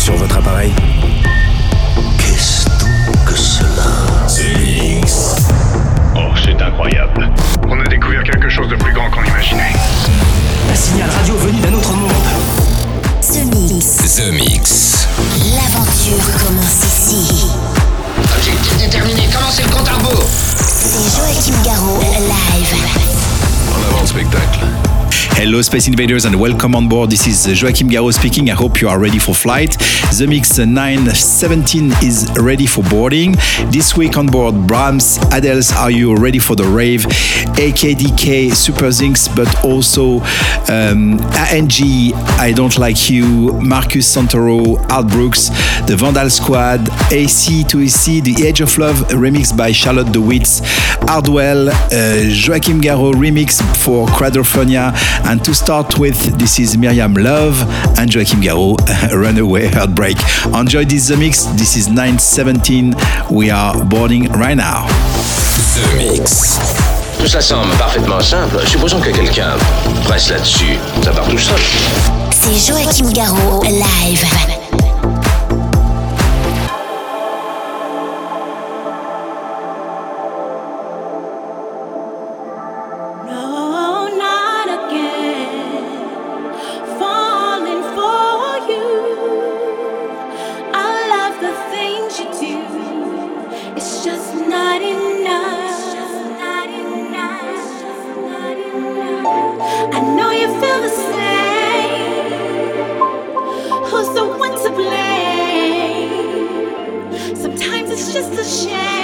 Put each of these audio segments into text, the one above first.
sur votre appareil. Hello, Space Invaders, and welcome on board. This is Joachim Garraud speaking. I hope you are ready for flight. Zemixx 917 is ready for boarding. This week on board, Bram Heldens, are you ready for the rave? EKDK, Super Zinks, but also um, ANG, I Don't Like You, Marcus Santoro, Ant Brooks, the Vandal Squad, Ace2Ace, The Age of Love, remix by Charlotte de Witte, Hardwell, uh, Joachim Garraud remix for Quadrophonia. And to start with, this is Miriam Love and Joachim Garraud, Runaway Heartbreak. Enjoy this The Mix. This is 917. We are boarding right now. The Mix. Tout ça semble parfaitement simple. Supposons que quelqu'un presse là-dessus. Ça part tout seul. C'est Joachim Garraud, live. Just a shame.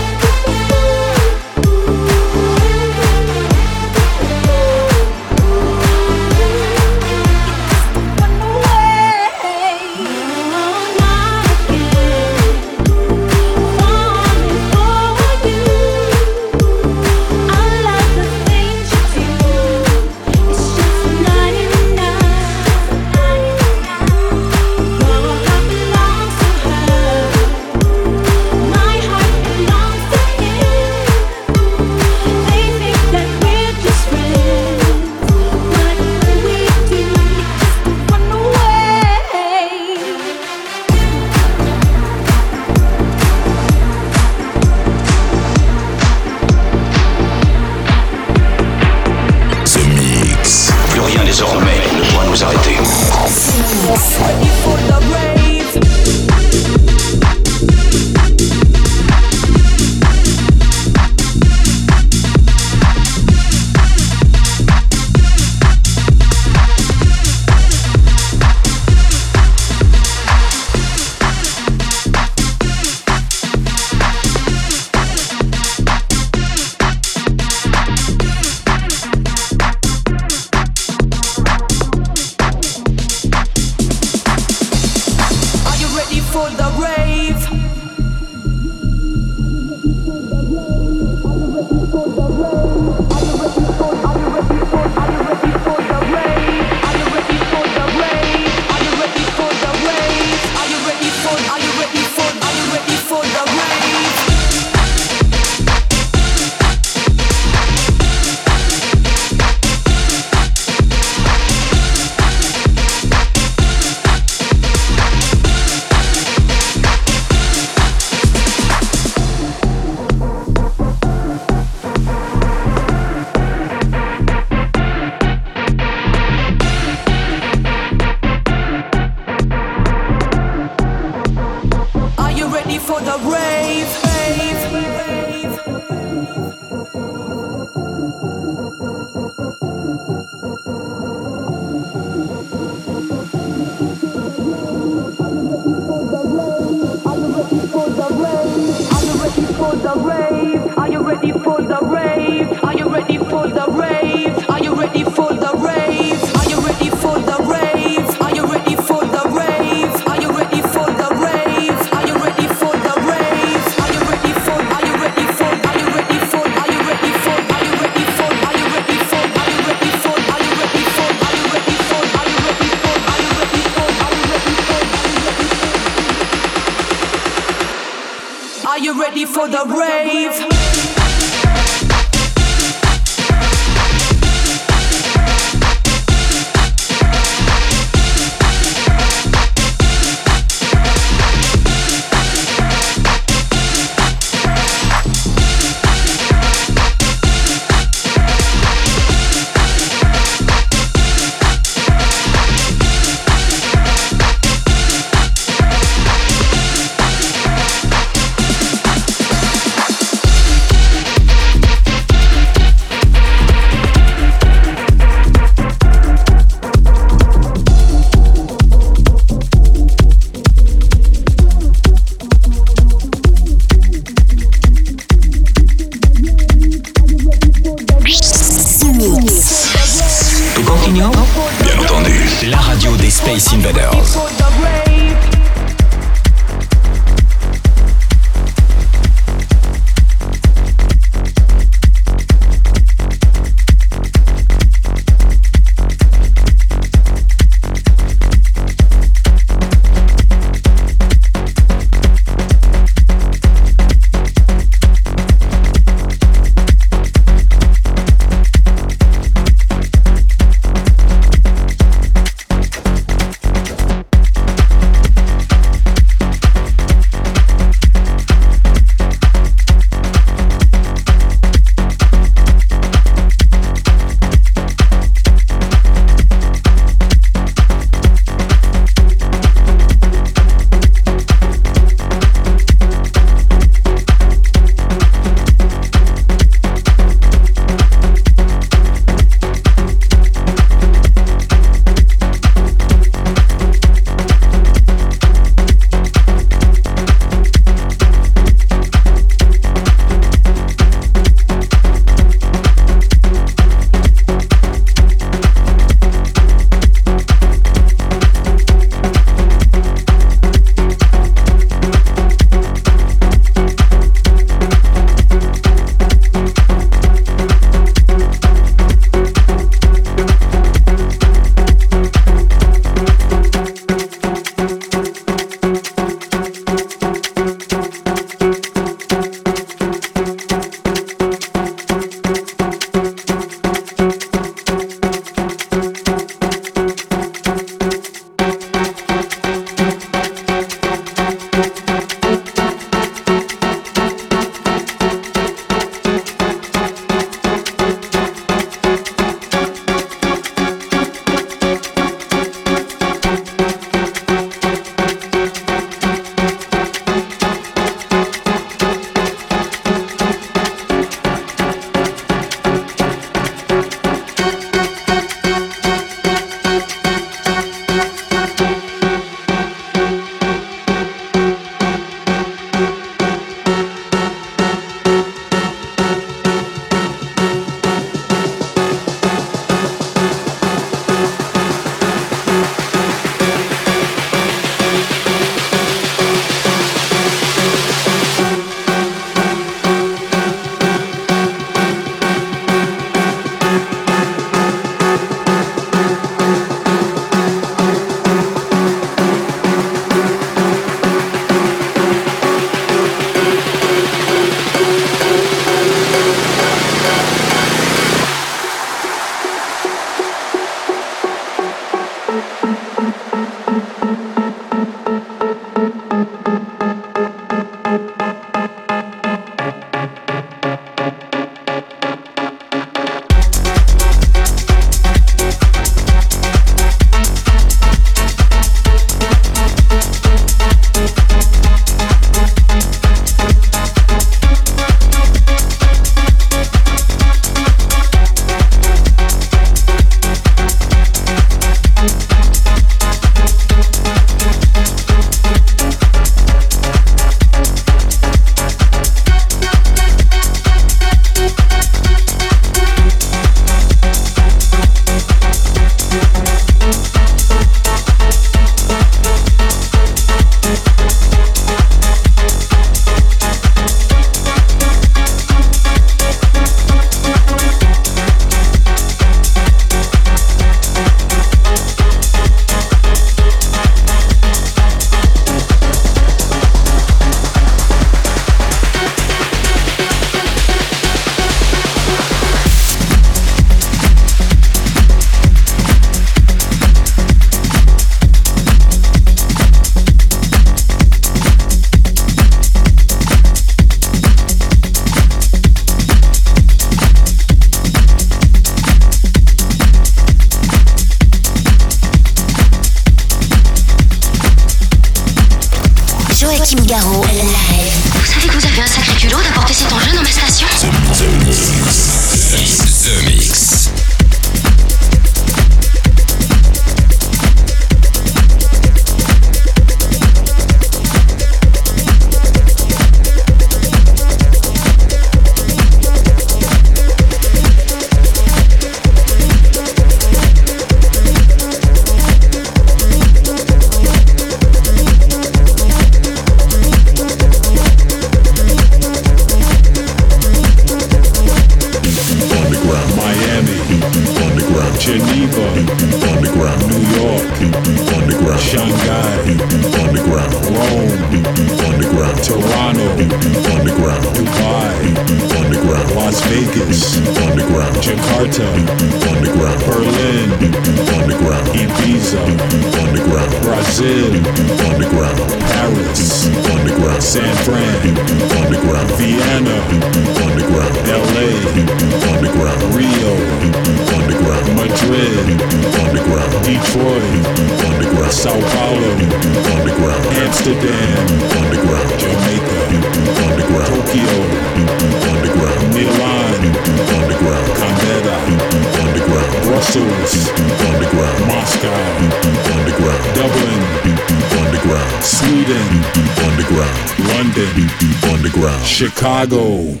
London, underground. Chicago.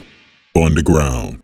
Underground.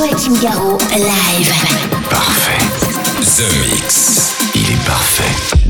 Joachim Garraud, live. Parfait. The Mix. Il est parfait.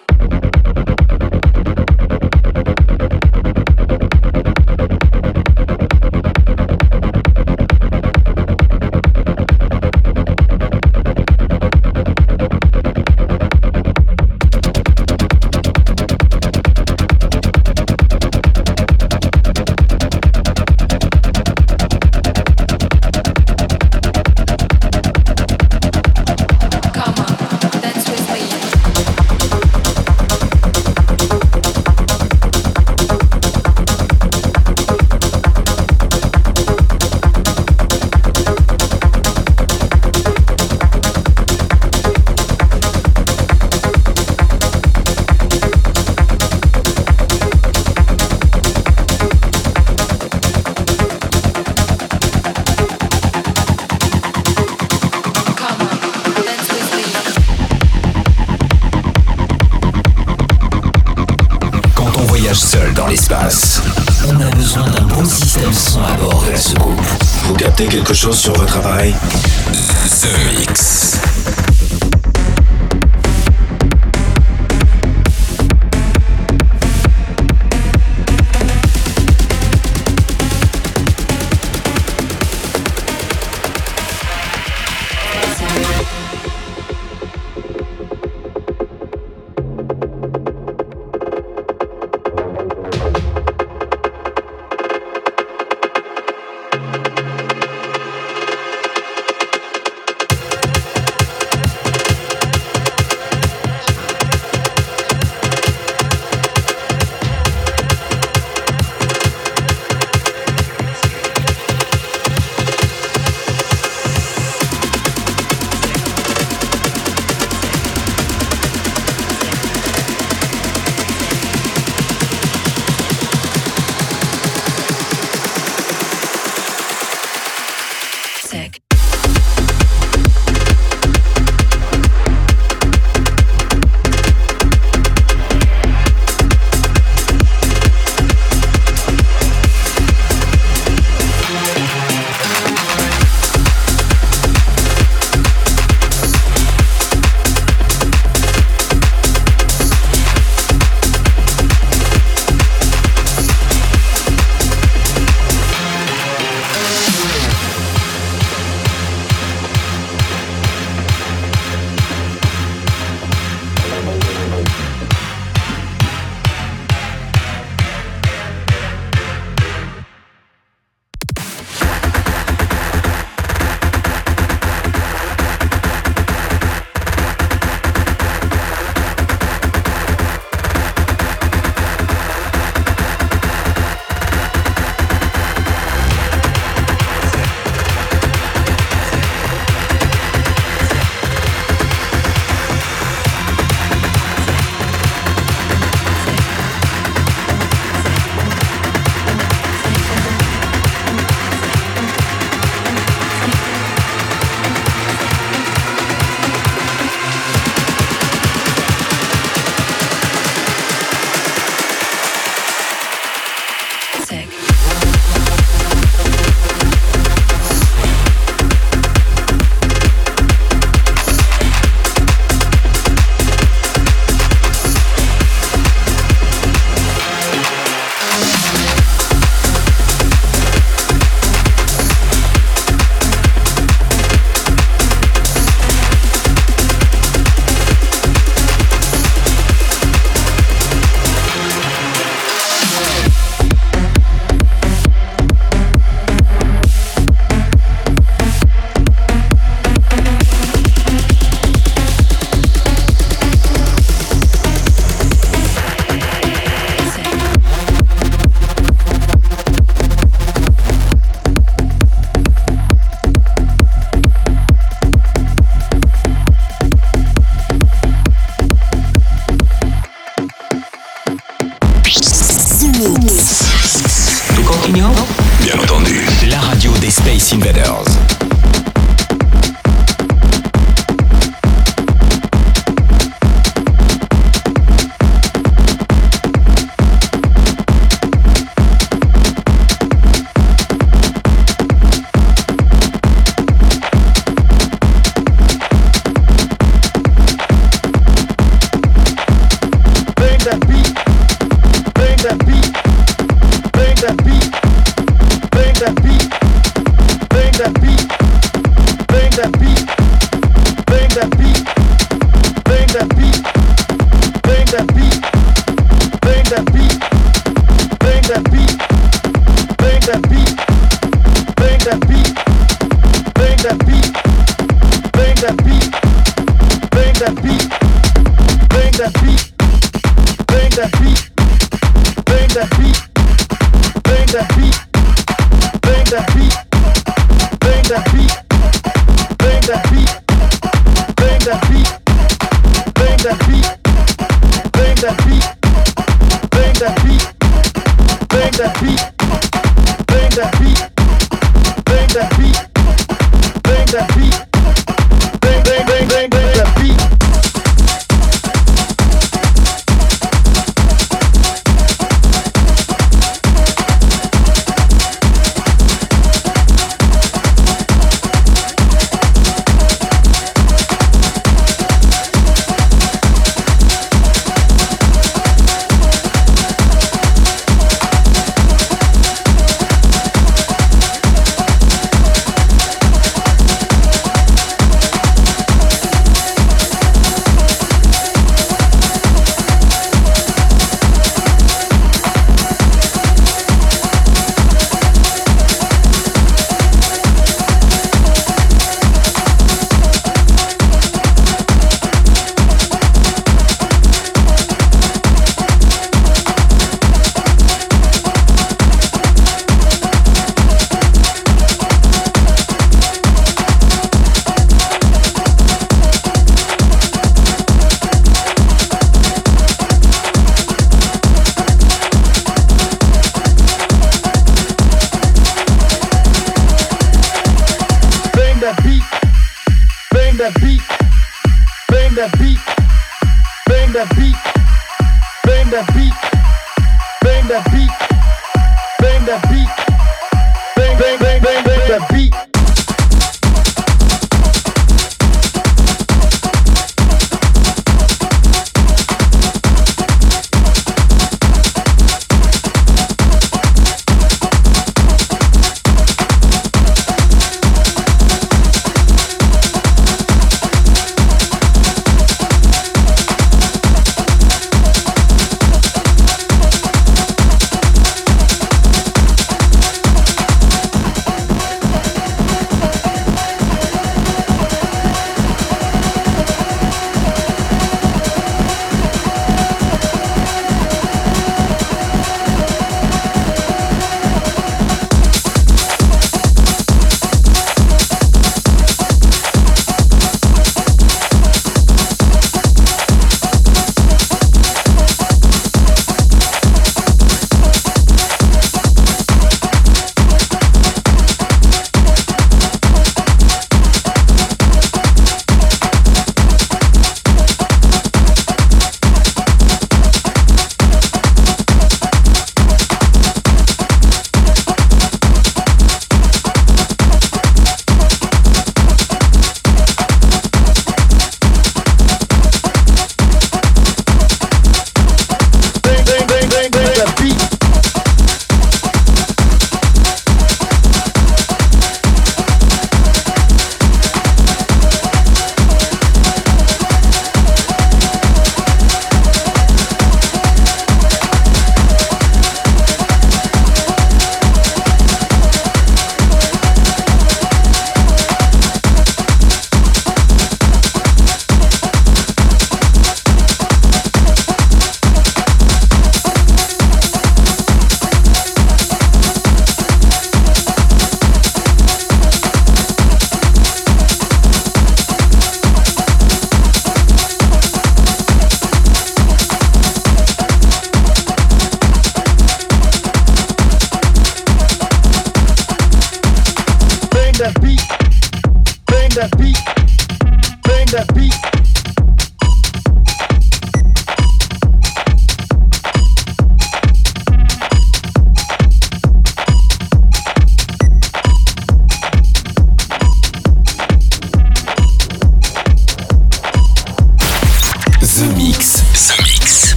On a besoin d'un bon système son à bord de la. Vous captez quelque chose sur votre appareil? The Mix.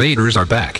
Invaders are back.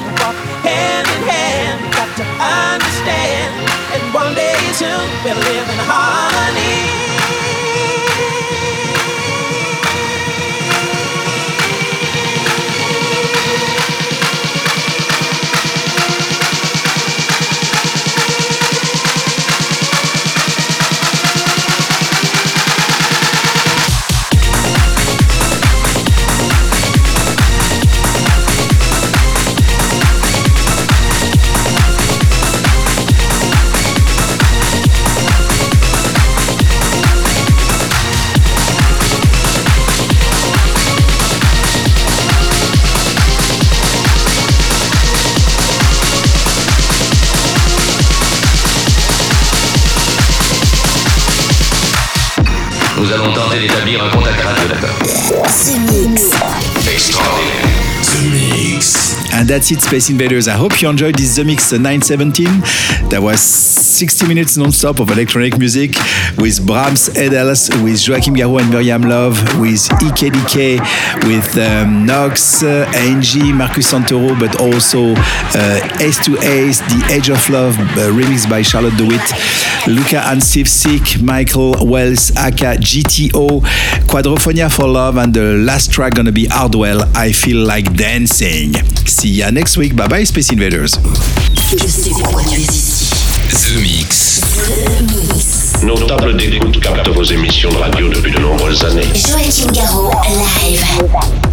that's it, Space Invaders. I hope you enjoyed this Zemixx 917. That was 60 minutes non-stop of electronic music with Bram Heldens, with Joachim Garraud and Miriam Love, with EKDK, with um, Nox, uh, Angie, Marcus Santoro, but also uh, Ace2Ace, The Age of Love, uh, remixed by Charlotte de Witte, Luca and Steve Sick, Michael Wells, aka GTO, Quadrophonia for Love, and the last track gonna be Hardwell, I Feel Like Dancing. See ya next week. Bye bye, Space Invaders. The Mix. The Mix. Nos tables d'écoute captent vos émissions de radio depuis de nombreuses années. Joachim Garraud, live.